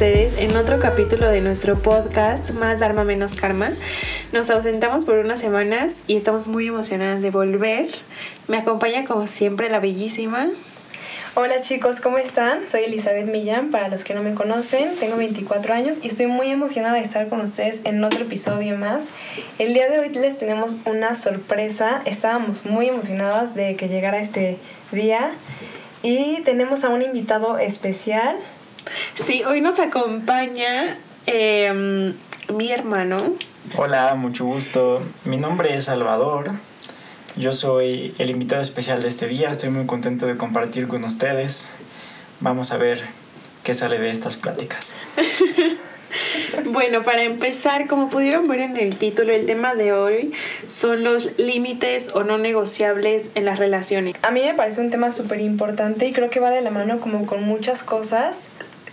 en otro capítulo de nuestro podcast Más Dharma Menos Karma. Nos ausentamos por unas semanas y estamos muy emocionadas de volver. Me acompaña como siempre la bellísima. Hola chicos, ¿cómo están? Soy Elizabeth Millán, para los que no me conocen, tengo 24 años y estoy muy emocionada de estar con ustedes en otro episodio más. El día de hoy les tenemos una sorpresa, estábamos muy emocionadas de que llegara este día y tenemos a un invitado especial. Sí, hoy nos acompaña em, mi hermano. Hola, mucho gusto. Mi nombre es Salvador. Yo soy el invitado especial de este día. Estoy muy contento de compartir con ustedes. Vamos a ver qué sale de estas pláticas. Bueno, para empezar, como pudieron ver en el título, el tema de hoy son los límites o no negociables en las relaciones. A mí me parece un tema súper importante y creo que va de la mano como con muchas cosas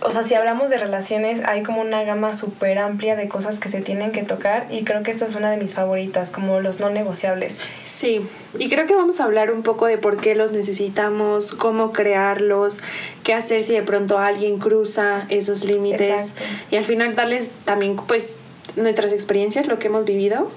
o sea, si hablamos de relaciones, hay como una gama súper amplia de cosas que se tienen que tocar y creo que esta es una de mis favoritas, como los no negociables. Sí, y creo que vamos a hablar un poco de por qué los necesitamos, cómo crearlos, qué hacer si de pronto alguien cruza esos límites y al final darles también pues nuestras experiencias, lo que hemos vivido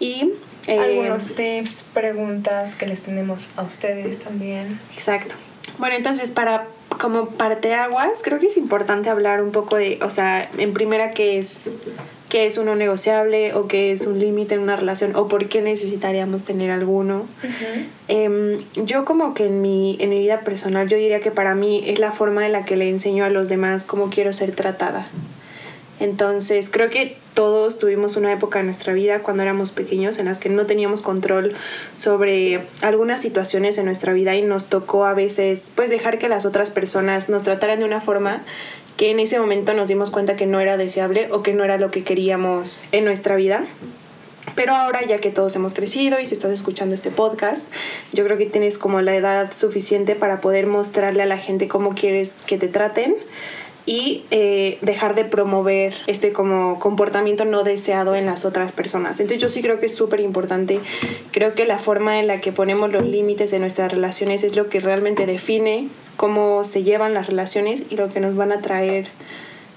y... Eh, Algunos tips, preguntas que les tenemos a ustedes también. Exacto. Bueno, entonces para como parteaguas, creo que es importante hablar un poco de, o sea, en primera qué es qué es uno negociable o qué es un límite en una relación o por qué necesitaríamos tener alguno. Em, yo como que en mi, en mi vida personal yo diría que para mí es la forma en la que le enseño a los demás cómo quiero ser tratada. Entonces, creo que todos tuvimos una época en nuestra vida cuando éramos pequeños en las que no teníamos control sobre algunas situaciones en nuestra vida y nos tocó a veces pues dejar que las otras personas nos trataran de una forma que en ese momento nos dimos cuenta que no era deseable o que no era lo que queríamos en nuestra vida. Pero ahora, ya que todos hemos crecido y si estás escuchando este podcast, yo creo que tienes como la edad suficiente para poder mostrarle a la gente cómo quieres que te traten y eh, dejar de promover este como comportamiento no deseado en las otras personas. Entonces yo sí creo que es súper importante, creo que la forma en la que ponemos los límites en nuestras relaciones es lo que realmente define cómo se llevan las relaciones y lo que nos van a traer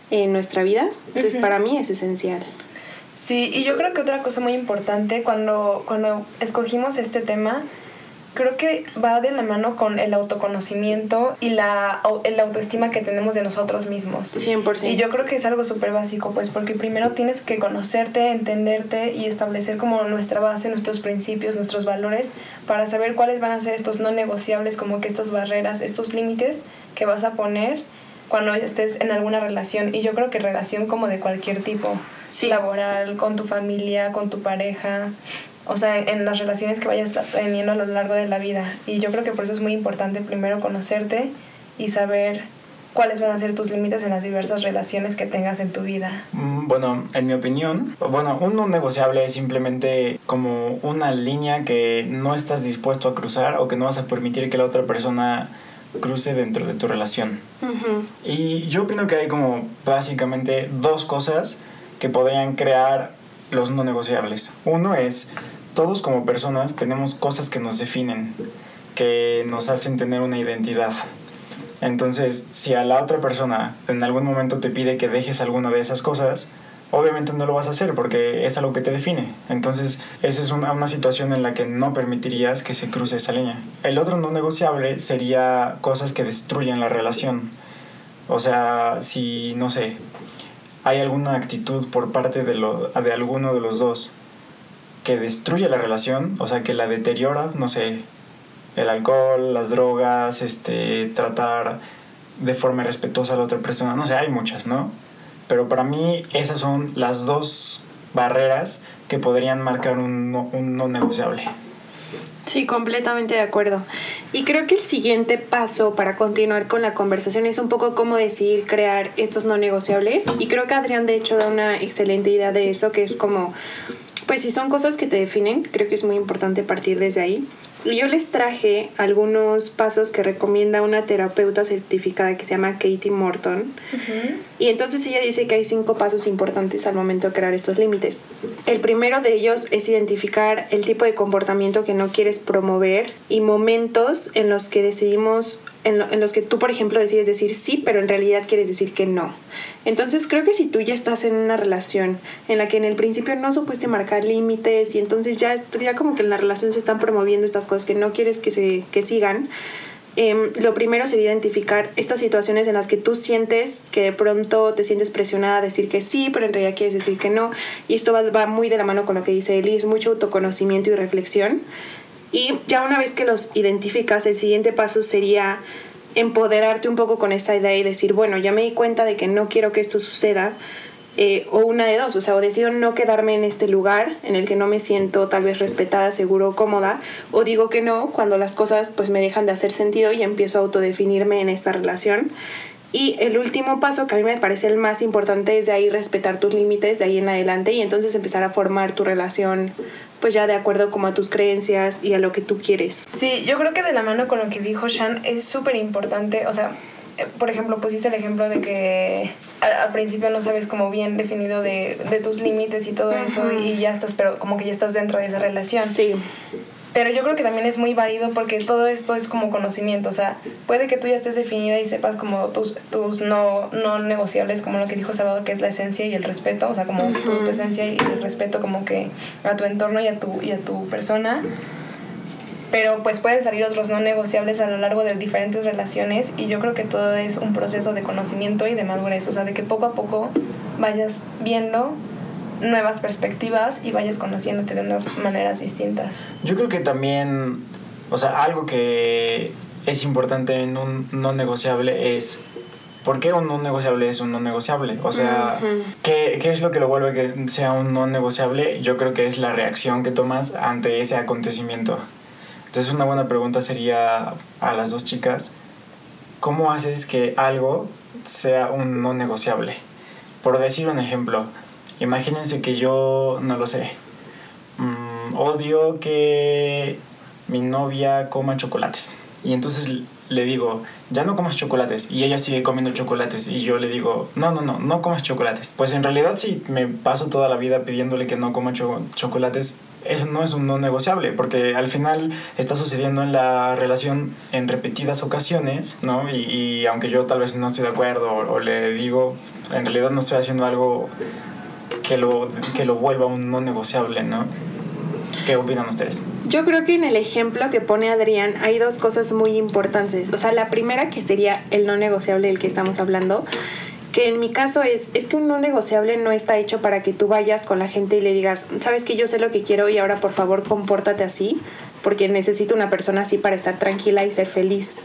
en nuestra vida. Entonces para mí es esencial. Sí, y yo creo que otra cosa muy importante cuando, cuando escogimos este tema creo que va de la mano con el autoconocimiento y la, el autoestima que tenemos de nosotros mismos. 100%. Y yo creo que es algo súper básico, pues porque primero tienes que conocerte, entenderte y establecer como nuestra base, nuestros principios, nuestros valores, para saber cuáles van a ser estos no negociables, como que estas barreras, estos límites que vas a poner cuando estés en alguna relación. Y yo creo que relación como de cualquier tipo, laboral, con tu familia, con tu pareja, o sea, en las relaciones que vayas teniendo a lo largo de la vida. Y yo creo que por eso es muy importante primero conocerte y saber cuáles van a ser tus límites en las diversas relaciones que tengas en tu vida. Mm, bueno, en mi opinión, bueno, un no negociable es simplemente como una línea que no estás dispuesto a cruzar o que no vas a permitir que la otra persona cruce dentro de tu relación. Y yo opino que hay como básicamente dos cosas que podrían crear los no negociables. Uno es todos como personas tenemos cosas que nos definen, que nos hacen tener una identidad. Entonces, si a la otra persona en algún momento te pide que dejes alguna de esas cosas, obviamente no lo vas a hacer porque es algo que te define. Entonces, esa es una, situación en la que no permitirías que se cruce esa línea. El otro no negociable sería cosas que destruyen la relación. O sea, si, no sé, hay alguna actitud por parte de, lo, de alguno de los dos que destruye la relación, o sea, que la deteriora, no sé, el alcohol, las drogas, este, tratar de forma respetuosa a la otra persona, no sé, hay muchas, ¿no? Pero para mí esas son las dos barreras que podrían marcar un no, un no negociable. Sí, completamente de acuerdo. Y creo que el siguiente paso para continuar con la conversación es un poco cómo decidir crear estos no negociables. Y creo que Adrián de hecho da una excelente idea de eso, que es como pues si son cosas que te definen, creo que es muy importante partir desde ahí. Yo les traje algunos pasos que recomienda una terapeuta certificada que se llama Katie Morton. Y entonces ella dice que hay cinco pasos importantes al momento de crear estos límites. El primero de ellos es identificar el tipo de comportamiento que no quieres promover y momentos en los que decidimos en, los que tú, por ejemplo, decides decir sí, pero en realidad quieres decir que no. Entonces creo que si tú ya estás en una relación en la que en el principio no supiste marcar límites y entonces ya, ya como que en la relación se están promoviendo estas cosas que no quieres que, se, que sigan, eh, lo primero sería identificar estas situaciones en las que tú sientes que de pronto te sientes presionada a decir que sí, pero en realidad quieres decir que no. Y esto va, va muy de la mano con lo que dice Eli, es mucho autoconocimiento y reflexión. Y ya una vez que los identificas, el siguiente paso sería empoderarte un poco con esa idea y decir, bueno, ya me di cuenta de que no quiero que esto suceda, eh, o una de dos, o sea, o decido no quedarme en este lugar en el que no me siento tal vez respetada, seguro, cómoda, o digo que no cuando las cosas pues me dejan de hacer sentido y empiezo a autodefinirme en esta relación. Y el último paso que a mí me parece el más importante es de ahí respetar tus límites de ahí en adelante y entonces empezar a formar tu relación pues ya de acuerdo como a tus creencias y a lo que tú quieres. Sí, yo creo que de la mano con lo que dijo Shan es súper importante, o sea, por ejemplo, pusiste el ejemplo de que al, principio no sabes como bien definido de, de tus límites y todo eso y ya estás, pero como que ya estás dentro de esa relación. Sí. Pero yo creo que también es muy válido porque todo esto es como conocimiento, o sea, puede que tú ya estés definida y sepas como tus, tus no, no negociables, como lo que dijo Salvador, que es la esencia y el respeto, o sea, como tu, tu, esencia y el respeto como que a tu entorno y a tu, y a tu persona. Pero pues pueden salir otros no negociables a lo largo de diferentes relaciones y yo creo que todo es un proceso de conocimiento y de madurez, o sea, de que poco a poco vayas viendo nuevas perspectivas y vayas conociéndote de unas maneras distintas. Yo creo que también, o sea, algo que es importante en un no negociable es ¿Por qué un no negociable es un no negociable? O sea, ¿qué, ¿qué, es lo que lo vuelve que sea un no negociable? Yo creo que es la reacción que tomas ante ese acontecimiento. Entonces una buena pregunta sería a las dos chicas, ¿cómo haces que algo sea un no negociable? Por decir un ejemplo, imagínense que yo, no lo sé, mmm, odio que mi novia coma chocolates. Y entonces le digo, ya no comas chocolates. Y ella sigue comiendo chocolates. Y yo le digo, no, no, no, no comas chocolates. Pues en realidad si me paso toda la vida pidiéndole que no coma cho chocolates, eso no es un no negociable, porque al final está sucediendo en la relación en repetidas ocasiones, ¿no? Y, aunque yo tal vez no estoy de acuerdo o, le digo, en realidad no estoy haciendo algo que lo, que lo vuelva un no negociable, ¿no? ¿Qué opinan ustedes? Yo creo que en el ejemplo que pone Adrián hay dos cosas muy importantes. O sea, la primera que sería el no negociable del que estamos hablando, que en mi caso es, es que un no negociable no está hecho para que tú vayas con la gente y le digas, sabes que yo sé lo que quiero y ahora por favor compórtate así, porque necesito una persona así para estar tranquila y ser feliz.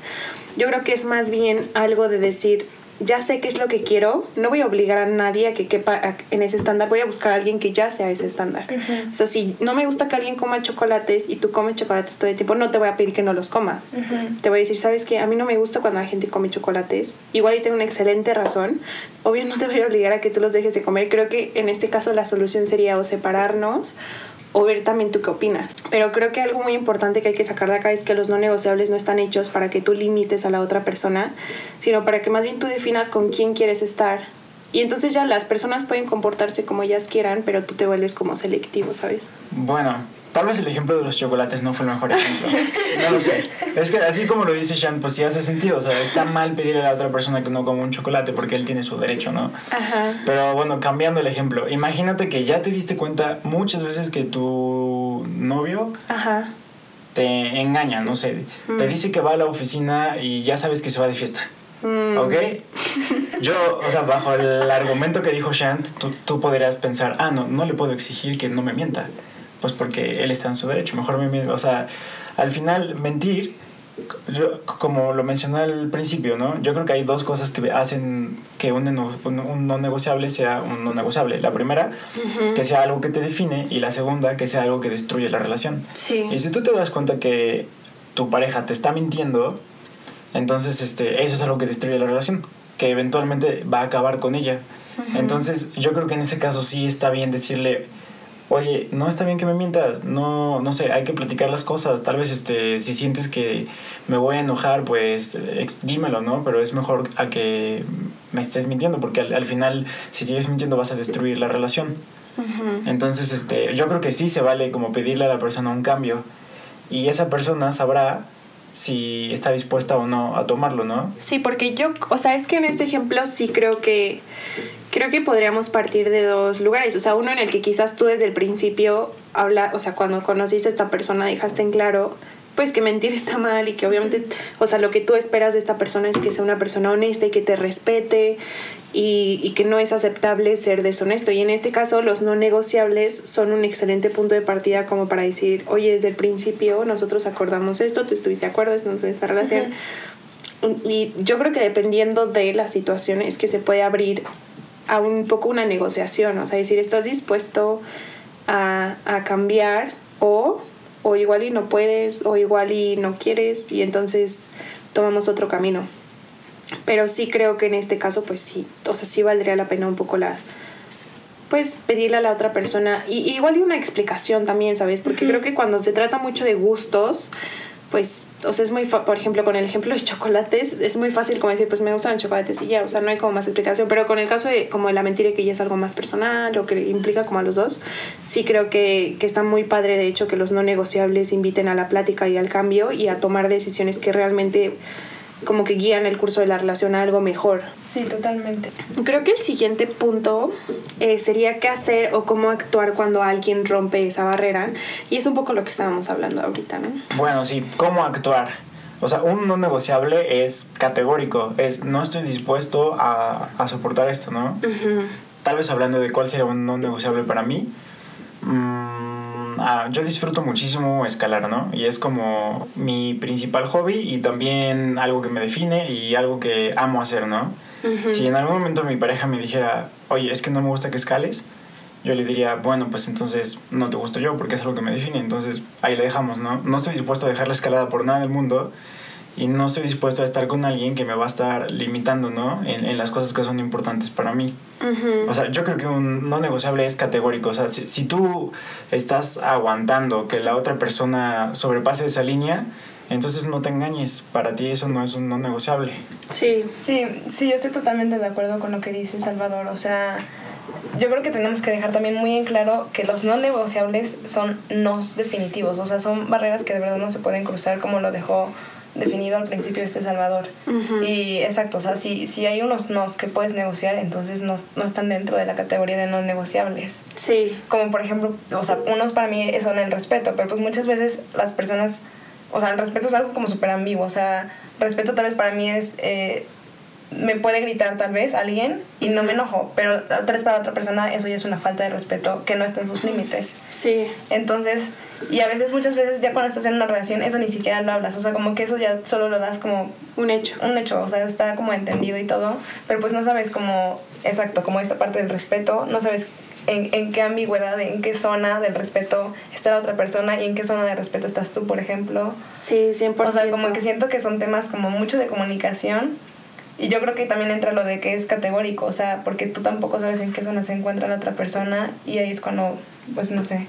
Yo creo que es más bien algo de decir, ya sé qué es lo que quiero, no voy a obligar a nadie a que quepa en ese estándar, voy a buscar a alguien que ya sea ese estándar. Uh -huh. O sea, si no me gusta que alguien coma chocolates y tú comes chocolates todo el tiempo, no te voy a pedir que no los comas. Uh -huh. Te voy a decir, ¿sabes qué? A mí no me gusta cuando la gente come chocolates. Igual y tengo una excelente razón. Obvio no te voy a obligar a que tú los dejes de comer. Creo que en este caso la solución sería o separarnos o ver también tú qué opinas. Pero creo que algo muy importante que hay que sacar de acá es que los no negociables no están hechos para que tú limites a la otra persona, sino para que más bien tú definas con quién quieres estar. Y entonces ya las personas pueden comportarse como ellas quieran, pero tú te vuelves como selectivo, ¿sabes? Bueno, tal vez el ejemplo de los chocolates no fue el mejor ejemplo. No lo sé. Es que así como lo dice Shan, pues sí hace sentido. O sea, está mal pedirle a la otra persona que no coma un chocolate porque él tiene su derecho, ¿no? Ajá. Pero bueno, cambiando el ejemplo, imagínate que ya te diste cuenta muchas veces que tu novio Ajá. te engaña, no sé. Mm. Te dice que va a la oficina y ya sabes que se va de fiesta. Mm. ¿Ok? Yo, o sea, bajo el argumento que dijo Shant, tú, tú podrías pensar, ah, no, no le puedo exigir que no me mienta pues porque él está en su derecho. Mejor me o sea, al final mentir, yo, como lo mencioné al principio, ¿no? Yo creo que hay dos cosas que hacen que un, un, un no negociable sea un no negociable. La primera, uh -huh. que sea algo que te define y la segunda, que sea algo que destruye la relación. Sí. Y si tú te das cuenta que tu pareja te está mintiendo, entonces este, eso es algo que destruye la relación, que eventualmente va a acabar con ella. Uh -huh. Entonces yo creo que en ese caso sí está bien decirle, oye, no está bien que me mientas, no, no sé, hay que platicar las cosas, tal vez este, si sientes que me voy a enojar, pues dímelo, ¿no? Pero es mejor a que me estés mintiendo, porque al, al final, si sigues mintiendo, vas a destruir la relación. Uh -huh. Entonces, este, yo creo que sí se vale como pedirle a la persona un cambio, y esa persona sabrá si está dispuesta o no a tomarlo, ¿no? Sí, porque yo, o sea, es que en este ejemplo sí creo que creo que podríamos partir de dos lugares, o sea, uno en el que quizás tú desde el principio habla, o sea, cuando conociste a esta persona dejaste en claro pues que mentir está mal y que obviamente, o sea, lo que tú esperas de esta persona es que sea una persona honesta y que te respete y, y, que no es aceptable ser deshonesto. Y en este caso los no negociables son un excelente punto de partida como para decir, oye, desde el principio nosotros acordamos esto, tú estuviste de acuerdo en esta relación. Y yo creo que dependiendo de la situación es que se puede abrir a un poco una negociación, o sea, decir, ¿estás dispuesto a, a cambiar o o igual y no puedes, o igual y no quieres, y entonces tomamos otro camino. Pero sí creo que en este caso, pues sí, o sea, sí valdría la pena un poco la, pues pedirle a la otra persona, y, igual y una explicación también, ¿sabes? Porque creo que cuando se trata mucho de gustos, pues, o sea, es muy, por ejemplo, con el ejemplo de chocolates, es muy fácil como decir, pues me gustan los chocolates y ya, o sea, no hay como más explicación, pero con el caso de como de la mentira que ya es algo más personal o que implica como a los dos, sí creo que, que está muy padre, de hecho, que los no negociables inviten a la plática y al cambio y a tomar decisiones que realmente como que guían el curso de la relación a algo mejor. Sí, totalmente. Creo que el siguiente punto eh, sería qué hacer o cómo actuar cuando alguien rompe esa barrera. Y es un poco lo que estábamos hablando ahorita, ¿no? Bueno, sí, cómo actuar. O sea, un no negociable es categórico, es no estoy dispuesto a, a soportar esto, ¿no? Tal vez hablando de cuál sería un no negociable para mí. Mmm, Ah, yo disfruto muchísimo escalar, ¿no? Y es como mi principal hobby y también algo que me define y algo que amo hacer, ¿no? Si en algún momento mi pareja me dijera, oye, es que no me gusta que escales, yo le diría, bueno, pues entonces no te gusto yo porque es algo que me define, entonces ahí le dejamos, ¿no? No estoy dispuesto a dejar la escalada por nada del mundo y no estoy dispuesto a estar con alguien que me va a estar limitando, ¿no? En, en las cosas que son importantes para mí. O sea, yo creo que un no negociable es categórico. O sea, si, si, tú estás aguantando que la otra persona sobrepase esa línea, entonces no te engañes. Para ti eso no es un no negociable. Sí, sí, sí, yo estoy totalmente de acuerdo con lo que dice Salvador. O sea, yo creo que tenemos que dejar también muy en claro que los no negociables son nos definitivos. O sea, son barreras que de verdad no se pueden cruzar como lo dejó definido al principio este Salvador. Y exacto, o sea, si, si hay unos nos que puedes negociar, entonces no, no están dentro de la categoría de no negociables. Sí. Como por ejemplo, o sea, unos para mí son el respeto, pero pues muchas veces las personas, o sea, el respeto es algo como súper ambiguo, o sea, respeto tal vez para mí es... Eh, me puede gritar tal vez alguien y no me enojo, pero tal vez para otra persona eso ya es una falta de respeto que no está en sus límites. Sí. Entonces, y a veces, muchas veces ya cuando estás en una relación, eso ni siquiera lo hablas, o sea, como que eso ya solo lo das como... Un hecho. Un hecho, o sea, está como entendido y todo, pero pues no sabes como, exacto, como esta parte del respeto, no sabes en, en, qué ambigüedad, en qué zona del respeto está la otra persona y en qué zona de respeto estás tú, por ejemplo. Sí, 100%. O sea, como que siento que son temas como mucho de comunicación y yo creo que también entra lo de que es categórico, o sea, porque tú tampoco sabes en qué zona se encuentra la otra persona y ahí es cuando, pues no sé.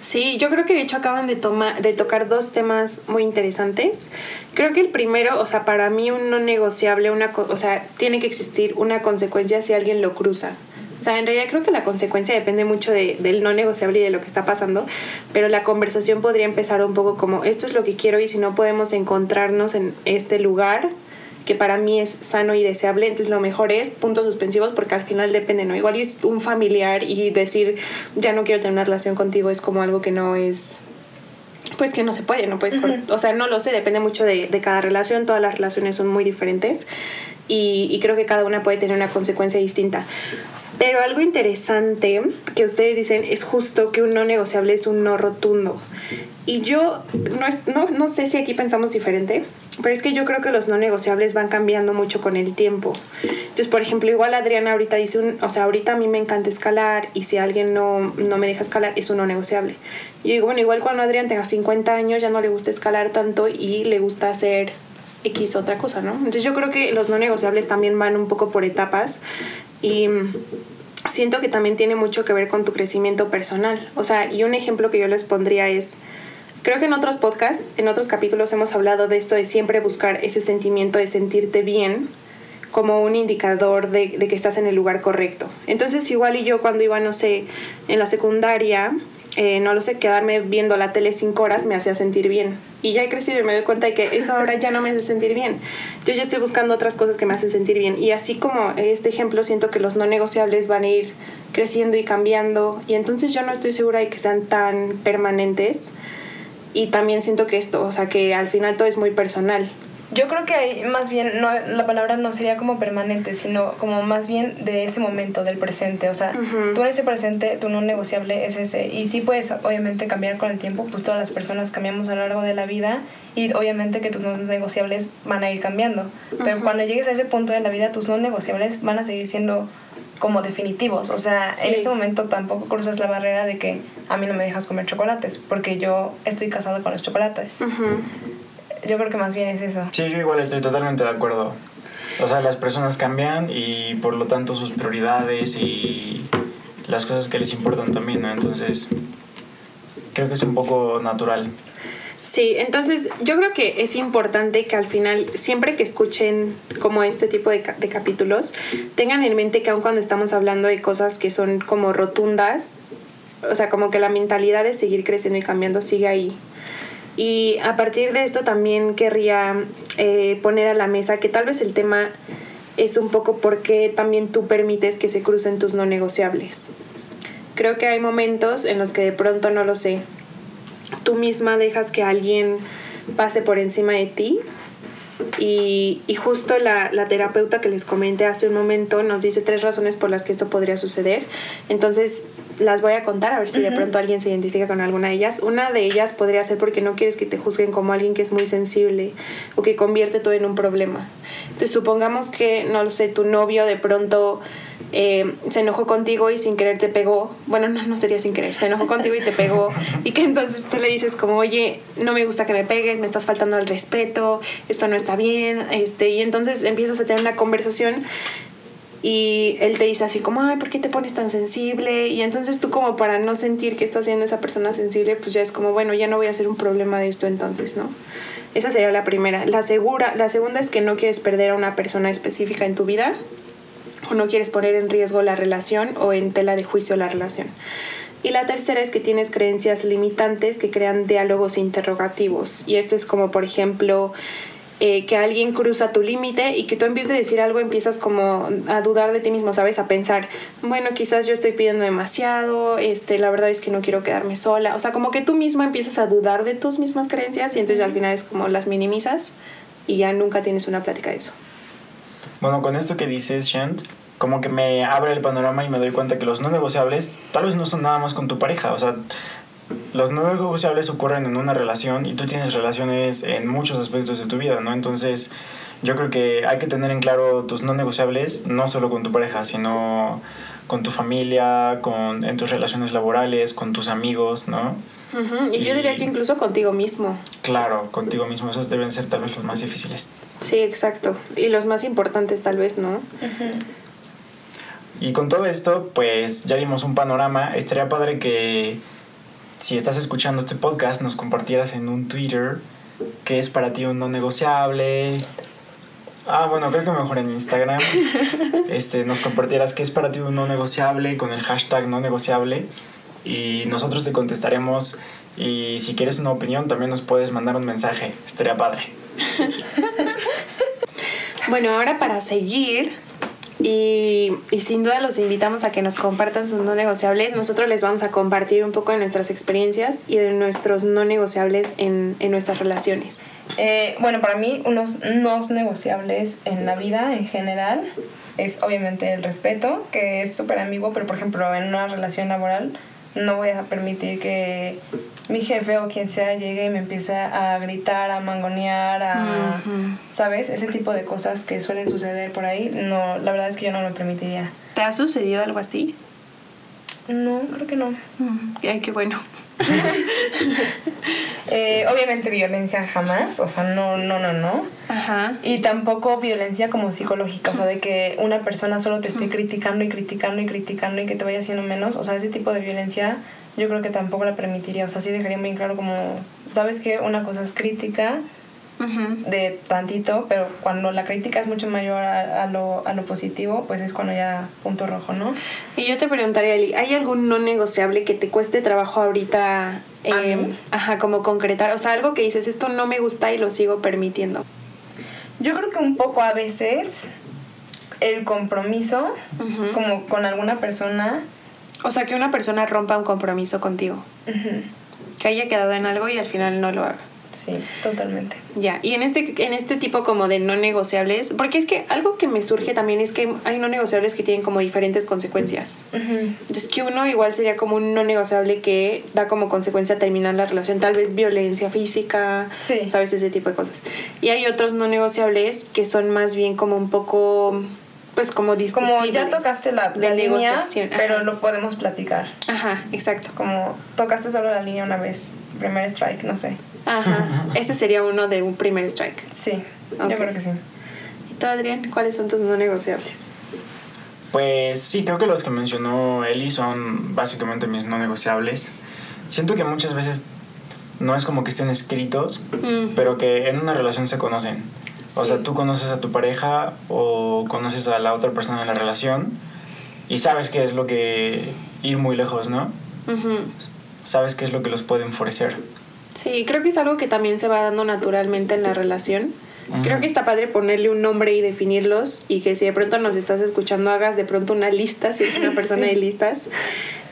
Sí, yo creo que de hecho acaban de, toma, de tocar dos temas muy interesantes. Creo que el primero, o sea, para mí un no negociable, una, o sea, tiene que existir una consecuencia si alguien lo cruza. O sea, en realidad creo que la consecuencia depende mucho de, del no negociable y de lo que está pasando, pero la conversación podría empezar un poco como, esto es lo que quiero y si no podemos encontrarnos en este lugar, que para mí es sano y deseable, entonces lo mejor es puntos suspensivos porque al final depende, ¿no? Igual es un familiar y decir ya no quiero tener una relación contigo es como algo que no es pues que no se puede, no puedes, o sea, no lo sé, depende mucho de, de, cada relación, todas las relaciones son muy diferentes y, y creo que cada una puede tener una consecuencia distinta. Pero algo interesante que ustedes dicen es justo que un no negociable es un no rotundo. Y yo no, no, no sé si aquí pensamos diferente, pero es que yo creo que los no negociables van cambiando mucho con el tiempo. Entonces, por ejemplo, igual Adriana ahorita dice, un, o sea, ahorita a mí me encanta escalar y si alguien no, no me deja escalar es un no negociable. Y digo, bueno, igual cuando Adrián tenga 50 años ya no le gusta escalar tanto y le gusta hacer X otra cosa, ¿no? Entonces yo creo que los no negociables también van un poco por etapas y siento que también tiene mucho que ver con tu crecimiento personal. O sea, y un ejemplo que yo les pondría es Creo que en otros podcasts, en otros capítulos hemos hablado de esto de siempre buscar ese sentimiento de sentirte bien como un indicador de, de, que estás en el lugar correcto. Entonces igual y yo cuando iba, no sé, en la secundaria, eh, no lo sé, quedarme viendo la tele cinco horas me hacía sentir bien. Y ya he crecido y me doy cuenta de que eso ahora ya no me hace sentir bien. Yo ya estoy buscando otras cosas que me hacen sentir bien. Y así como este ejemplo, siento que los no negociables van a ir creciendo y cambiando. Y entonces yo no estoy segura de que sean tan permanentes. Y también siento que esto, o sea, que al final todo es muy personal. Yo creo que ahí más bien no, la palabra no sería como permanente, sino como más bien de ese momento, del presente. O sea, tú en ese presente, tu no negociable es ese. Y sí puedes obviamente cambiar con el tiempo, pues todas las personas cambiamos a lo largo de la vida y obviamente que tus no negociables van a ir cambiando. Pero cuando llegues a ese punto de la vida, tus no negociables van a seguir siendo como definitivos. O sea, en ese momento tampoco cruzas la barrera de que a mí no me dejas comer chocolates, porque yo estoy casado con los chocolates. Yo creo que más bien es eso. Sí, yo igual estoy totalmente de acuerdo. O sea, las personas cambian y por lo tanto sus prioridades y las cosas que les importan también, ¿no? Entonces, creo que es un poco natural. Sí, entonces yo creo que es importante que al final, siempre que escuchen como este tipo de, de, capítulos, tengan en mente que aun cuando estamos hablando de cosas que son como rotundas, o sea, como que la mentalidad de seguir creciendo y cambiando sigue ahí. Y a partir de esto también querría eh, poner a la mesa que tal vez el tema es un poco por qué también tú permites que se crucen tus no negociables. Creo que hay momentos en los que de pronto no lo sé. Tú misma dejas que alguien pase por encima de ti y, y justo la, la, terapeuta que les comenté hace un momento nos dice tres razones por las que esto podría suceder. Entonces, las voy a contar a ver si de pronto alguien se identifica con alguna de ellas. Una de ellas podría ser porque no quieres que te juzguen como alguien que es muy sensible o que convierte todo en un problema. Entonces supongamos que, no lo sé, tu novio de pronto eh, se enojó contigo y sin querer te pegó. Bueno, no, no sería sin querer, se enojó contigo y te pegó. Y que entonces tú le dices como, oye, no me gusta que me pegues, me estás faltando el respeto, esto no está bien. Este, y entonces empiezas a tener una conversación y él te dice así como, ay, ¿por qué te pones tan sensible? Y entonces tú como para no sentir que estás siendo esa persona sensible, pues ya es como, bueno, ya no voy a hacer un problema de esto entonces, ¿no? Esa sería la primera. La, segura, la segunda es que no quieres perder a una persona específica en tu vida o no quieres poner en riesgo la relación o en tela de juicio la relación. Y la tercera es que tienes creencias limitantes que crean diálogos interrogativos. Y esto es como, por ejemplo, eh, que alguien cruza tu límite y que tú empieces a decir algo, empiezas como a dudar de ti mismo, ¿sabes? A pensar, bueno, quizás yo estoy pidiendo demasiado, este, la verdad es que no quiero quedarme sola. O sea, como que tú mismo empiezas a dudar de tus mismas creencias y entonces al final es como las minimizas y ya nunca tienes una plática de eso. Bueno, con esto que dices, Shant, como que me abre el panorama y me doy cuenta que los no negociables tal vez no son nada más con tu pareja, o sea, los no negociables ocurren en una relación y tú tienes relaciones en muchos aspectos de tu vida, ¿no? Entonces, yo creo que hay que tener en claro tus no negociables, no solo con tu pareja, sino con tu familia, con, en tus relaciones laborales, con tus amigos, ¿no? y, yo diría que incluso contigo mismo. Claro, contigo mismo, esos deben ser tal vez los más difíciles. Sí, exacto. Y los más importantes tal vez, ¿no? Y con todo esto, pues ya dimos un panorama. Estaría padre que si estás escuchando este podcast, nos compartieras en un Twitter qué es para ti un no negociable. Ah, bueno, creo que mejor en Instagram. Este, nos compartieras qué es para ti un no negociable con el hashtag no negociable. Y nosotros te contestaremos. Y si quieres una opinión, también nos puedes mandar un mensaje. Estaría padre. bueno, ahora para seguir, y, y, sin duda los invitamos a que nos compartan sus no negociables. Nosotros les vamos a compartir un poco de nuestras experiencias y de nuestros no negociables en, en nuestras relaciones. Eh, bueno, para mí unos no negociables en la vida en general es obviamente el respeto, que es súper ambiguo, pero por ejemplo en una relación laboral no voy a permitir que mi jefe o quien sea llegue y me empiece a gritar, a mangonear, a, ¿sabes? Ese tipo de cosas que suelen suceder por ahí, no, la verdad es que yo no lo permitiría. ¿Te ha sucedido algo así? No, creo que no. Ay, qué bueno. eh, obviamente violencia jamás, o sea, no, no, no, no. Ajá. Y tampoco violencia como psicológica, o sea, de que una persona solo te esté criticando y criticando y criticando y que te vaya haciendo menos, o sea, ese tipo de violencia yo creo que tampoco la permitiría, o sea, sí dejaría muy claro como, ¿sabes qué? Una cosa es crítica de tantito, pero cuando la crítica es mucho mayor a, lo, a lo positivo, pues es cuando ya punto rojo, ¿no? Y yo te preguntaría, Eli, ¿hay algún no negociable que te cueste trabajo ahorita? Eh, ajá, como concretar, o sea, algo que dices, esto no me gusta y lo sigo permitiendo. Yo creo que un poco a veces el compromiso, como con alguna persona. O sea, que una persona rompa un compromiso contigo. Que haya quedado en algo y al final no lo haga. Sí, totalmente. Ya, y en este, en este tipo como de no negociables, porque es que algo que me surge también es que hay no negociables que tienen como diferentes consecuencias. Entonces, que uno igual sería como un no negociable que da como consecuencia terminar la relación, tal vez violencia física, sabes, ese tipo de cosas. Y hay otros no negociables que son más bien como un poco pues como Como ya tocaste la, la línea, pero lo podemos platicar. Ajá, exacto. Como tocaste solo la línea una vez, primer strike, no sé. Ajá. Ese sería uno de un primer strike. Sí, yo creo que sí. ¿Y tú, Adrián, cuáles son tus no negociables? Pues sí, creo que los que mencionó Eli son básicamente mis no negociables. Siento que muchas veces no es como que estén escritos, mm. pero que en una relación se conocen. O sea, tú conoces a tu pareja o conoces a la otra persona en la relación y sabes qué es lo que ir muy lejos, ¿no? Sabes qué es lo que los puede enfurecer. Sí, creo que es algo que también se va dando naturalmente en la relación. Creo que está padre ponerle un nombre y definirlos y que si de pronto nos estás escuchando hagas de pronto una lista, si eres una persona de listas,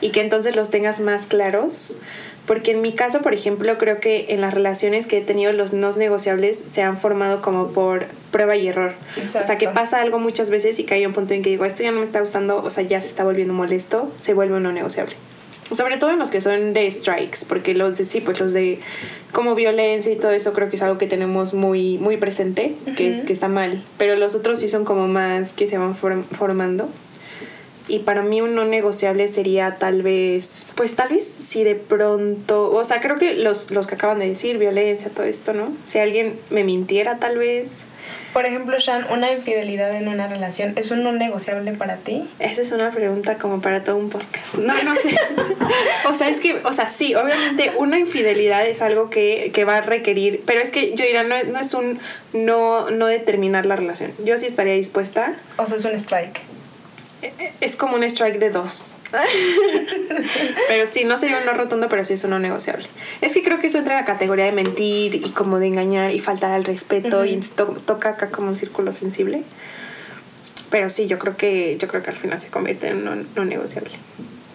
y que entonces los tengas más claros. Porque en mi caso, por ejemplo, creo que en las relaciones que he tenido los no negociables se han formado como por prueba y error. O sea, que pasa algo muchas veces y que hay un punto en que digo, esto ya no me está gustando, o sea, ya se está volviendo molesto, se vuelve un no negociable. Sobre todo en los que son de strikes, porque los de sí, pues los de como violencia y todo eso creo que es algo que tenemos muy, muy presente, que, es, que está mal. Pero los otros sí son como más que se van formando. Y para mí un no negociable sería tal vez, pues tal vez si de pronto, o sea, creo que los, los que acaban de decir, violencia, todo esto, ¿no? Si alguien me mintiera tal vez. Por ejemplo, Shan, ¿una infidelidad en una relación es un no negociable para ti? Esa es una pregunta como para todo un podcast. No, no sé. o sea, es que, o sea, sí, obviamente una infidelidad es algo que, que va a requerir, pero es que yo diría, no, no es un no, no determinar la relación. Yo sí estaría dispuesta. O sea, es un strike es como un strike de dos. pero sí, no sería un no rotundo, pero sí es un no negociable. Es que creo que eso entra en la categoría de mentir y como de engañar y faltar al respeto y toca acá como un círculo sensible. Pero sí, yo creo que yo creo que al final se convierte en un no negociable.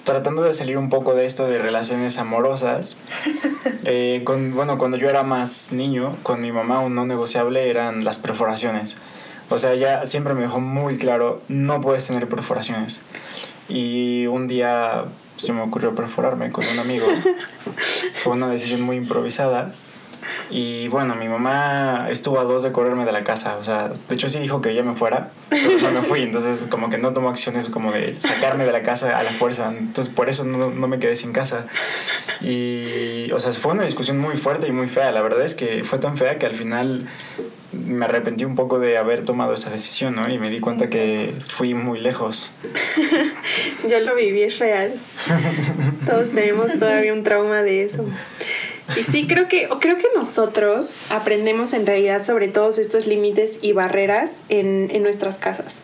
Tratando de salir un poco de esto de relaciones amorosas, eh, con, bueno, cuando yo era más niño, con mi mamá un no negociable eran las perforaciones. O sea, ya siempre me dejó muy claro, no puedes tener perforaciones. Y un día se me ocurrió perforarme con un amigo. Fue una decisión muy improvisada. Y bueno, mi mamá estuvo a dos de correrme de la casa. O sea, de hecho sí dijo que ya me fuera, pero no me fui. Entonces como que no tomó acciones como de sacarme de la casa a la fuerza. Entonces por eso no, no me quedé sin casa. Y, o sea, fue una discusión muy fuerte y muy fea. La verdad es que fue tan fea que al final me arrepentí un poco de haber tomado esa decisión, ¿no? Y me di cuenta que fui muy lejos. Yo lo viví, es real. Todos tenemos todavía un trauma de eso. Y sí, creo que, creo que nosotros aprendemos en realidad sobre todos estos límites y barreras en, en nuestras casas.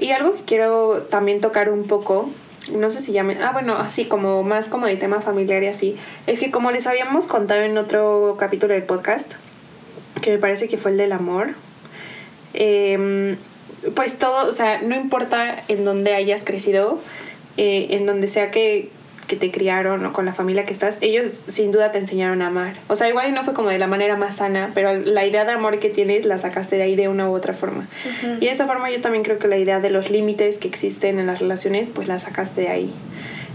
Y algo que quiero también tocar un poco no sé si llame, ah bueno, así como más como de tema familiar y así, es que como les habíamos contado en otro capítulo del podcast, que me parece que fue el del amor. Em, pues todo, o sea, no importa en dónde hayas crecido, eh, en donde sea que, que, te criaron o con la familia que estás, ellos sin duda te enseñaron a amar. O sea, igual no fue como de la manera más sana, pero la idea de amor que tienes la sacaste de ahí de una u otra forma. Y de esa forma yo también creo que la idea de los límites que existen en las relaciones, pues la sacaste de ahí.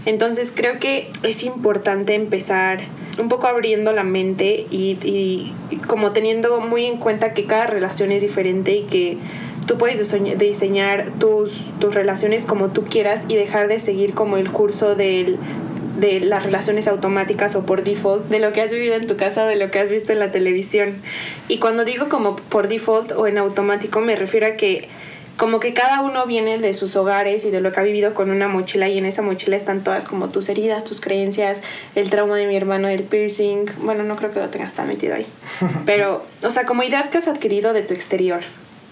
Entonces creo que es importante empezar un poco abriendo la mente y, como teniendo muy en cuenta que cada relación es diferente y que tú puedes diseñar tus, tus relaciones como tú quieras y dejar de seguir como el curso del, de las relaciones automáticas o por default, de lo que has vivido en tu casa, de lo que has visto en la televisión. Y cuando digo como por default o en automático me refiero a que como que cada uno viene de sus hogares y de lo que ha vivido con una mochila y en esa mochila están todas como tus heridas, tus creencias, el trauma de mi hermano, el piercing, bueno, no creo que lo tengas tan metido ahí, pero, o sea, como ideas que has adquirido de tu exterior.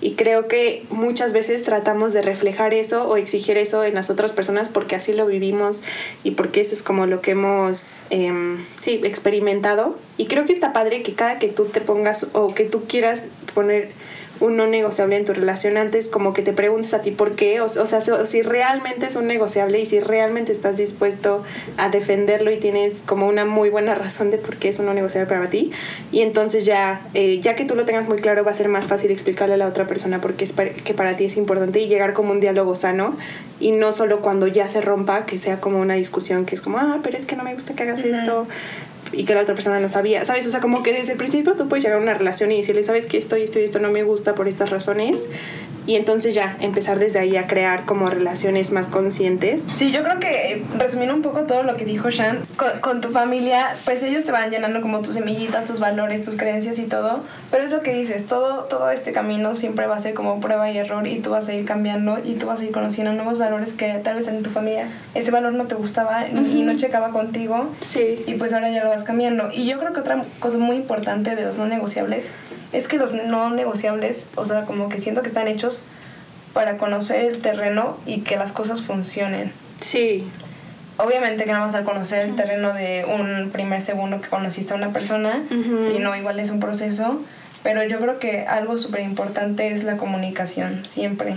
Y creo que muchas veces tratamos de reflejar eso o exigir eso en las otras personas porque así lo vivimos y porque eso es como lo que hemos, em, sí, experimentado. Y creo que está padre que cada que tú te pongas o que tú quieras poner un no negociable en tu relación antes como que te preguntes a ti por qué, o, o sea, si, si realmente es un negociable y si realmente estás dispuesto a defenderlo y tienes como una muy buena razón de por qué es un no negociable para ti, y entonces ya, eh, ya que tú lo tengas muy claro va a ser más fácil explicarle a la otra persona por qué es para, que para ti es importante y llegar como un diálogo sano y no solo cuando ya se rompa, que sea como una discusión que es como, ah, pero es que no me gusta que hagas esto, y que la otra persona no sabía, ¿sabes? O sea, como que desde el principio tú puedes llegar a una relación y decirle, ¿sabes que esto y esto y esto no me gusta por estas razones? Y entonces ya empezar desde ahí a crear como relaciones más conscientes. Sí, yo creo que resumiendo un poco todo lo que dijo Shan, con, con, tu familia, pues ellos te van llenando como tus semillitas, tus valores, tus creencias y todo, pero es lo que dices, todo, todo este camino siempre va a ser como prueba y error y tú vas a ir cambiando y tú vas a ir conociendo nuevos valores que tal vez en tu familia ese valor no te gustaba uh -huh. y no checaba contigo. Sí. Y pues ahora ya lo vas cambiando. Y yo creo que otra cosa muy importante de los no negociables es que los no negociables, o sea, como que siento que están hechos para conocer el terreno y que las cosas funcionen. Sí. Obviamente que no vas a conocer el terreno de un primer segundo que conociste a una persona, uh -huh. sino igual es un proceso. Pero yo creo que algo súper importante es la comunicación, siempre.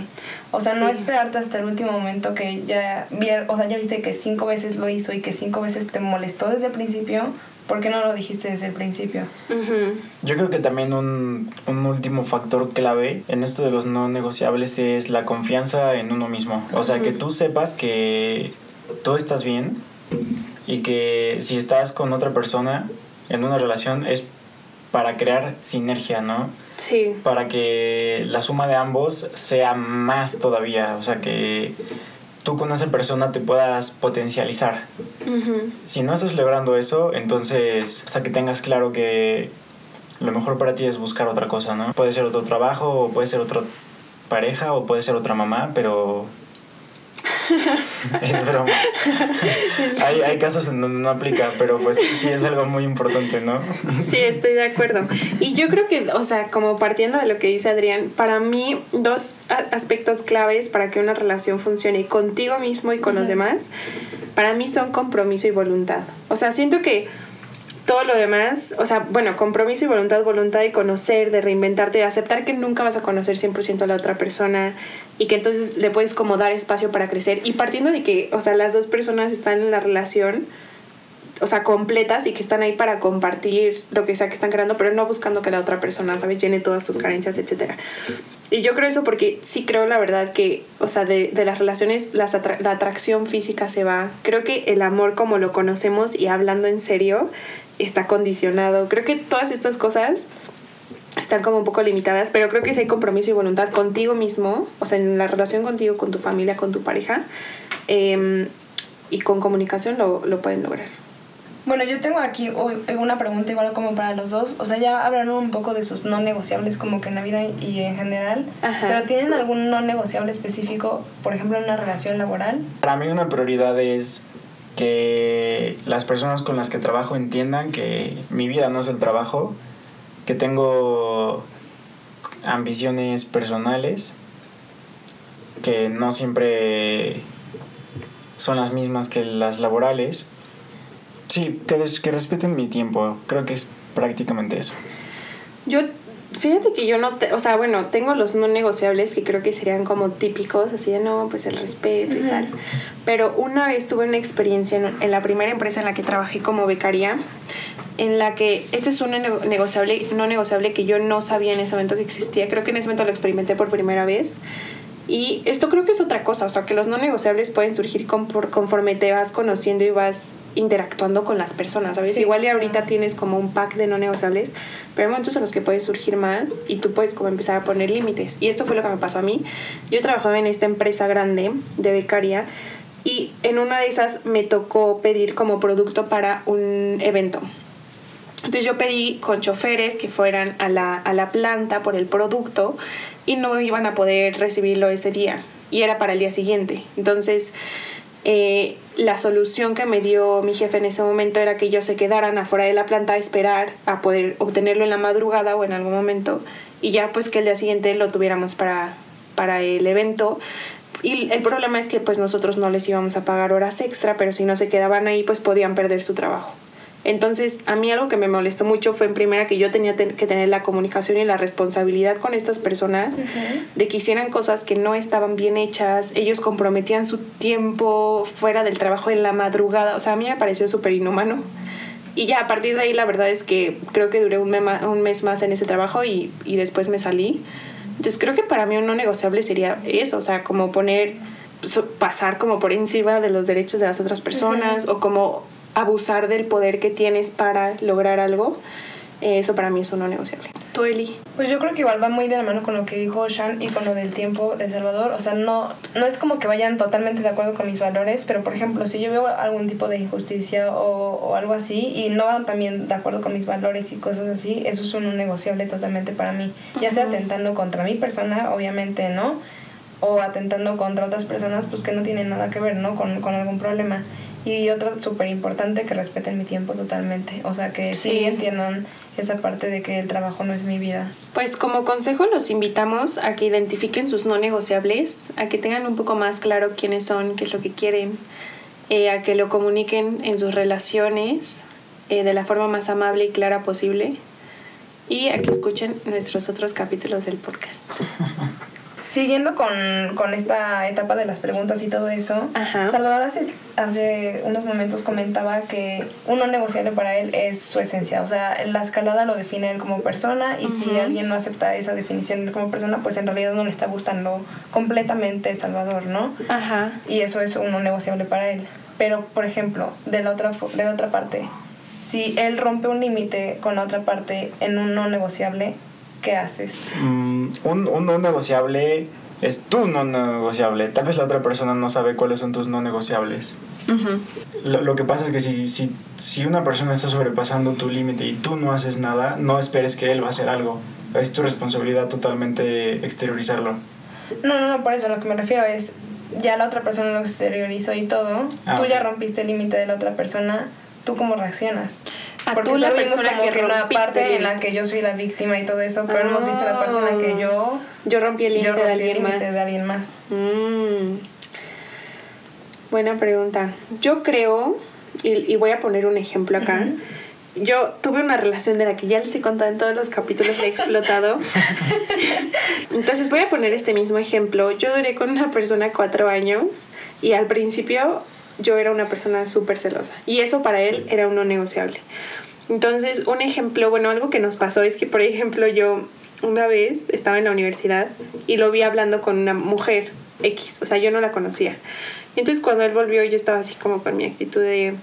O sea, sí. no esperarte hasta el último momento que ya, o sea, ya viste que cinco veces lo hizo y que cinco veces te molestó desde el principio ¿Por qué no lo dijiste desde el principio? Uh -huh. Yo creo que también un, un, último factor clave en esto de los no negociables es la confianza en uno mismo. O sea, uh -huh. que tú sepas que tú estás bien y que si estás con otra persona en una relación es para crear sinergia, ¿no? Sí. Para que la suma de ambos sea más todavía. O sea, que tú con esa persona te puedas potencializar. Uh -huh. Si no estás logrando eso, entonces, o sea, que tengas claro que lo mejor para ti es buscar otra cosa, ¿no? Puede ser otro trabajo, o puede ser otra pareja, o puede ser otra mamá, pero... es broma. hay, hay casos en donde no aplica, pero pues sí es algo muy importante, ¿no? sí, estoy de acuerdo. Y yo creo que, o sea, como partiendo de lo que dice Adrián, para mí dos aspectos claves para que una relación funcione contigo mismo y con uh -huh. los demás, para mí son compromiso y voluntad. O sea, siento que todo lo demás, o sea, bueno, compromiso y voluntad, voluntad de conocer, de reinventarte, de aceptar que nunca vas a conocer 100% a la otra persona y que entonces le puedes como dar espacio para crecer y partiendo de que, o sea, las dos personas están en la relación, o sea, completas y que están ahí para compartir lo que sea que están creando, pero no buscando que la otra persona, ¿sabes?, llene todas tus carencias, etcétera. Y yo creo eso porque sí creo la verdad que, o sea, de, de las relaciones las atra la atracción física se va. Creo que el amor como lo conocemos y hablando en serio está condicionado. Creo que todas estas cosas están como un poco limitadas, pero creo que si hay compromiso y voluntad contigo mismo, o sea, en la relación contigo, con tu familia, con tu pareja, eh, y con comunicación lo, lo pueden lograr. Bueno, yo tengo aquí una pregunta igual como para los dos. O sea, ya hablaron un poco de sus no negociables como que en la vida y en general. Ajá. Pero ¿tienen algún no negociable específico, por ejemplo, en una relación laboral? Para mí una prioridad es que las personas con las que trabajo entiendan que mi vida no es el trabajo, que tengo ambiciones personales, que no siempre son las mismas que las laborales. Sí, que, respeten mi tiempo, creo que es prácticamente eso. Yo Fíjate que yo no, te, o sea, bueno, tengo los no negociables que creo que serían como típicos, así de no, pues el respeto y uh -huh. tal. Pero una vez tuve una experiencia en, en, la primera empresa en la que trabajé como becaria, en la que este es un negociable, no negociable que yo no sabía en ese momento que existía. Creo que en ese momento lo experimenté por primera vez. Y esto creo que es otra cosa, o sea, que los no negociables pueden surgir conforme te vas conociendo y vas interactuando con las personas, ¿sabes? Sí. Igual y ahorita tienes como un pack de no negociables, pero hay momentos en los que puedes surgir más y tú puedes como empezar a poner límites. Y esto fue lo que me pasó a mí. Yo trabajaba en esta empresa grande de becaria y en una de esas me tocó pedir como producto para un evento. Entonces yo pedí con choferes que fueran a la, a la planta por el producto y no iban a poder recibirlo ese día y era para el día siguiente. Entonces, eh, la solución que me dio mi jefe en ese momento era que ellos se quedaran afuera de la planta a esperar a poder obtenerlo en la madrugada o en algún momento y ya pues que el día siguiente lo tuviéramos para, para el evento. Y el problema es que pues nosotros no les íbamos a pagar horas extra, pero si no se quedaban ahí pues podían perder su trabajo. Entonces, a mí algo que me molestó mucho fue en primera que yo tenía que tener la comunicación y la responsabilidad con estas personas de que hicieran cosas que no estaban bien hechas, ellos comprometían su tiempo fuera del trabajo en la madrugada, o sea, a mí me pareció súper inhumano. Y ya a partir de ahí la verdad es que creo que duré un, mes más en ese trabajo y, y después me salí. Entonces creo que para mí un no negociable sería eso, o sea, como poner pasar como por encima de los derechos de las otras personas o como abusar del poder que tienes para lograr algo, eh, eso para mí es un no negociable. ¿Tú, Eli? Pues yo creo que igual va muy de la mano con lo que dijo Shan y con lo del tiempo de Salvador. O sea, no, no es como que vayan totalmente de acuerdo con mis valores, pero por ejemplo, si yo veo algún tipo de injusticia o, o algo así y no van también de acuerdo con mis valores y cosas así, eso es un no negociable totalmente para mí. Ya sea atentando contra mi persona, obviamente, ¿no? O atentando contra otras personas, pues que no tienen nada que ver, ¿no? Con, con algún problema. Y otra súper importante, que respeten mi tiempo totalmente. O sea, que sí. entiendan esa parte de que el trabajo no es mi vida. Pues como consejo los invitamos a que identifiquen sus no negociables, a que tengan un poco más claro quiénes son, qué es lo que quieren, eh, a que lo comuniquen en sus relaciones eh, de la forma más amable y clara posible y a que escuchen nuestros otros capítulos del podcast. Siguiendo con, con, esta etapa de las preguntas y todo eso, Salvador hace, hace unos momentos comentaba que uno negociable para él es su esencia. O sea, la escalada lo define él como persona y si alguien no acepta esa definición como persona, pues en realidad no le está gustando completamente Salvador, ¿no? Ajá. Y eso es uno negociable para él. Pero, por ejemplo, de la otra, de la otra parte, si él rompe un límite con la otra parte en un no negociable, ¿qué haces? Mm, un, un no negociable es tu no negociable. Tal vez la otra persona no sabe cuáles son tus no negociables. lo, lo, que pasa es que si, si, si una persona está sobrepasando tu límite y tú no haces nada, no esperes que él va a hacer algo. Es tu responsabilidad totalmente exteriorizarlo. No, no, no, por eso lo que me refiero es, ya la otra persona lo exteriorizó y todo, ah, tú ya rompiste el límite de la otra persona, ¿tú cómo reaccionas? A Porque tú la persona como que, una parte en la que yo soy la víctima y todo eso, pero no hemos visto la parte en la que yo yo rompí el límite de, alguien más. de alguien más. Mm. Buena pregunta. Yo creo y, y, voy a poner un ejemplo acá. Yo tuve una relación de la que ya les he contado en todos los capítulos que he explotado. Entonces voy a poner este mismo ejemplo. Yo duré con una persona cuatro años y al principio yo era una persona súper celosa y eso para él era un no negociable. Entonces, un ejemplo, bueno, algo que nos pasó es que, por ejemplo, yo una vez estaba en la universidad y lo vi hablando con una mujer X, o sea, yo no la conocía. Y entonces cuando él volvió yo estaba así como con mi actitud de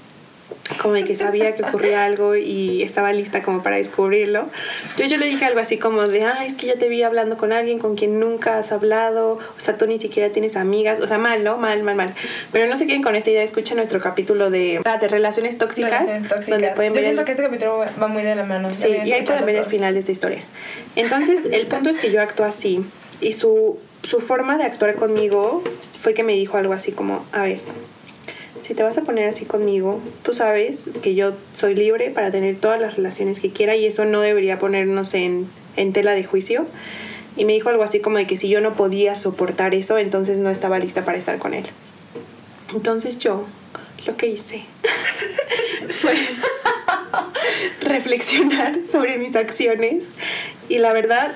como de que sabía que ocurría algo y estaba lista como para descubrirlo. Entonces yo le dije algo así como de, ah, es que ya te vi hablando con alguien con quien nunca has hablado, o sea, tú ni siquiera tienes amigas, o sea, mal, ¿no? Mal, mal, mal. Pero no se queden con esta idea, escuchen nuestro capítulo de, ah, de relaciones tóxicas, relaciones tóxicas. Donde pueden ver yo siento que este capítulo va muy de la mano. Sí, y ahí pueden ver el final de esta historia. Entonces, el punto es que yo actúo así y su, su forma de actuar conmigo fue que me dijo algo así como, a ver, si te vas a poner así conmigo, tú sabes que yo soy libre para tener todas las relaciones que quiera y eso no debería ponernos en, en tela de juicio. Y me dijo algo así como de que si yo no podía soportar eso, entonces no estaba lista para estar con él. Entonces yo lo que hice fue reflexionar sobre mis acciones y la verdad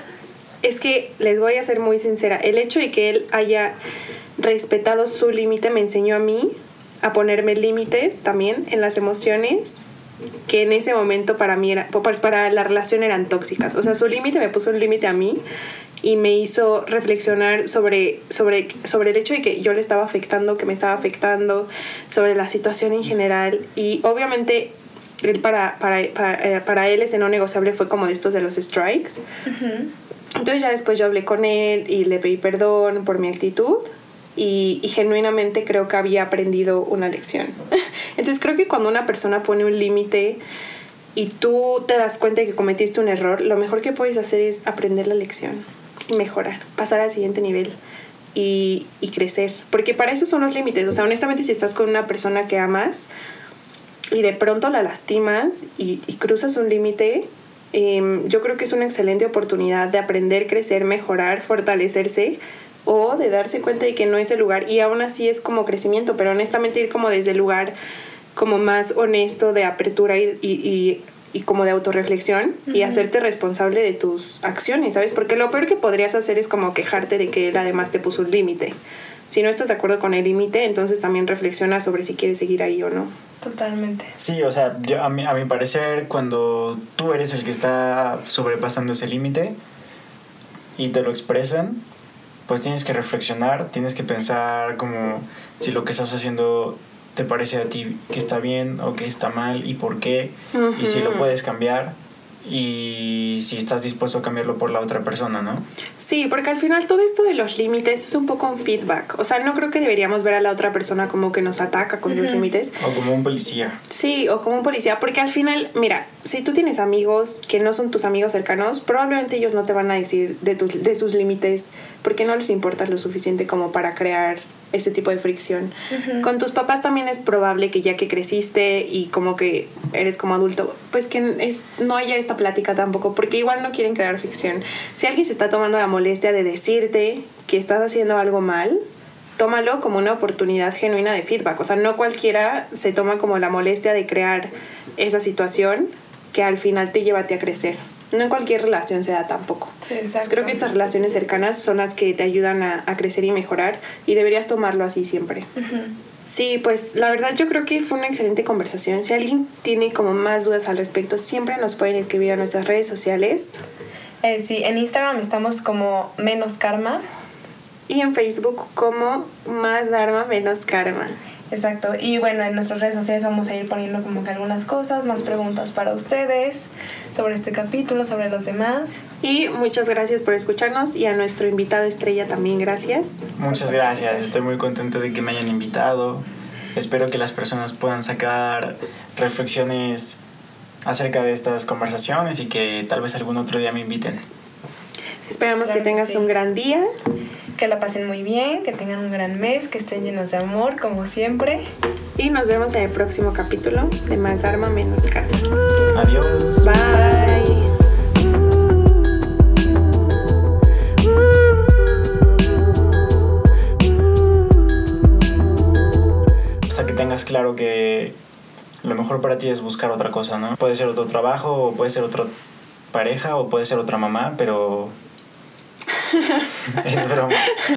es que les voy a ser muy sincera, el hecho de que él haya respetado su límite me enseñó a mí a ponerme límites también en las emociones que en ese momento para mí era, pues para la relación eran tóxicas. O sea, su límite me puso un límite a mí y me hizo reflexionar sobre, sobre, sobre el hecho de que yo le estaba afectando, que me estaba afectando, sobre la situación en general. Y obviamente él para, para, para, eh, para él ese no negociable fue como de estos de los strikes. Entonces ya después yo hablé con él y le pedí perdón por mi actitud y, genuinamente creo que había aprendido una lección. Entonces creo que cuando una persona pone un límite y tú te das cuenta de que cometiste un error, lo mejor que puedes hacer es aprender la lección. y mejorar, pasar al siguiente nivel y, crecer. Porque para eso son los límites. O sea, honestamente, si estás con una persona que amas y de pronto la lastimas y, y cruzas un límite, em, yo creo que es una excelente oportunidad de aprender, crecer, mejorar, fortalecerse o de darse cuenta de que no es el lugar y aún así es como crecimiento, pero honestamente ir como desde el lugar como más honesto de apertura y, y, y, y como de autorreflexión y hacerte responsable de tus acciones, ¿sabes? Porque lo peor que podrías hacer es como quejarte de que él además te puso un límite. Si no estás de acuerdo con el límite, entonces también reflexiona sobre si quieres seguir ahí o no. Totalmente. Sí, o sea, yo, a, mi, a mi parecer, cuando tú eres el que está sobrepasando ese límite y te lo expresan, pues tienes que reflexionar, tienes que pensar como si lo que estás haciendo te parece a ti que está bien o que está mal y por qué, y si lo puedes cambiar y si estás dispuesto a cambiarlo por la otra persona, ¿no? Sí, porque al final todo esto de los límites es un poco un feedback. O sea, no creo que deberíamos ver a la otra persona como que nos ataca con los límites. O como un policía. Sí, o como un policía, porque al final, mira, si tú tienes amigos que no son tus amigos cercanos, probablemente ellos no te van a decir de, tus de sus límites porque no les importa lo suficiente como para crear ese tipo de fricción. Con tus papás también es probable que ya que creciste y como que eres como adulto, pues que es, no haya esta plática tampoco, porque igual no quieren crear fricción. Si alguien se está tomando la molestia de decirte que estás haciendo algo mal, tómalo como una oportunidad genuina de feedback. O sea, no cualquiera se toma como la molestia de crear esa situación que al final te lleva a ti a crecer. No en cualquier relación se da tampoco. Sí, Pues creo que estas relaciones cercanas son las que te ayudan a, a crecer y mejorar y deberías tomarlo así siempre. Sí, pues la verdad yo creo que fue una excelente conversación. Si alguien tiene como más dudas al respecto, siempre nos pueden escribir a nuestras redes sociales Eh, sí, en Instagram estamos como menos karma. y en Facebook como más Dharma menos Karma. Exacto. Y bueno, en nuestras redes sociales vamos a ir poniendo como que algunas cosas, más preguntas para ustedes sobre este capítulo, sobre los demás. Y muchas gracias por escucharnos y a nuestro invitado estrella también gracias. Muchas gracias, estoy muy contento de que me hayan invitado. Espero que las personas puedan sacar reflexiones acerca de estas conversaciones y que tal vez algún otro día me inviten. Esperamos Claro que que tengas sí. un gran día Que la pasen muy bien, que tengan un gran mes, que estén llenos de amor, como siempre. y nos vemos en el próximo capítulo de Más Dharma menos Karma. Adiós. Bye. O sea, que tengas claro que lo mejor para ti es buscar otra cosa, ¿no? Puede ser otro trabajo, o puede ser otra pareja, o puede ser otra mamá, pero... És broma.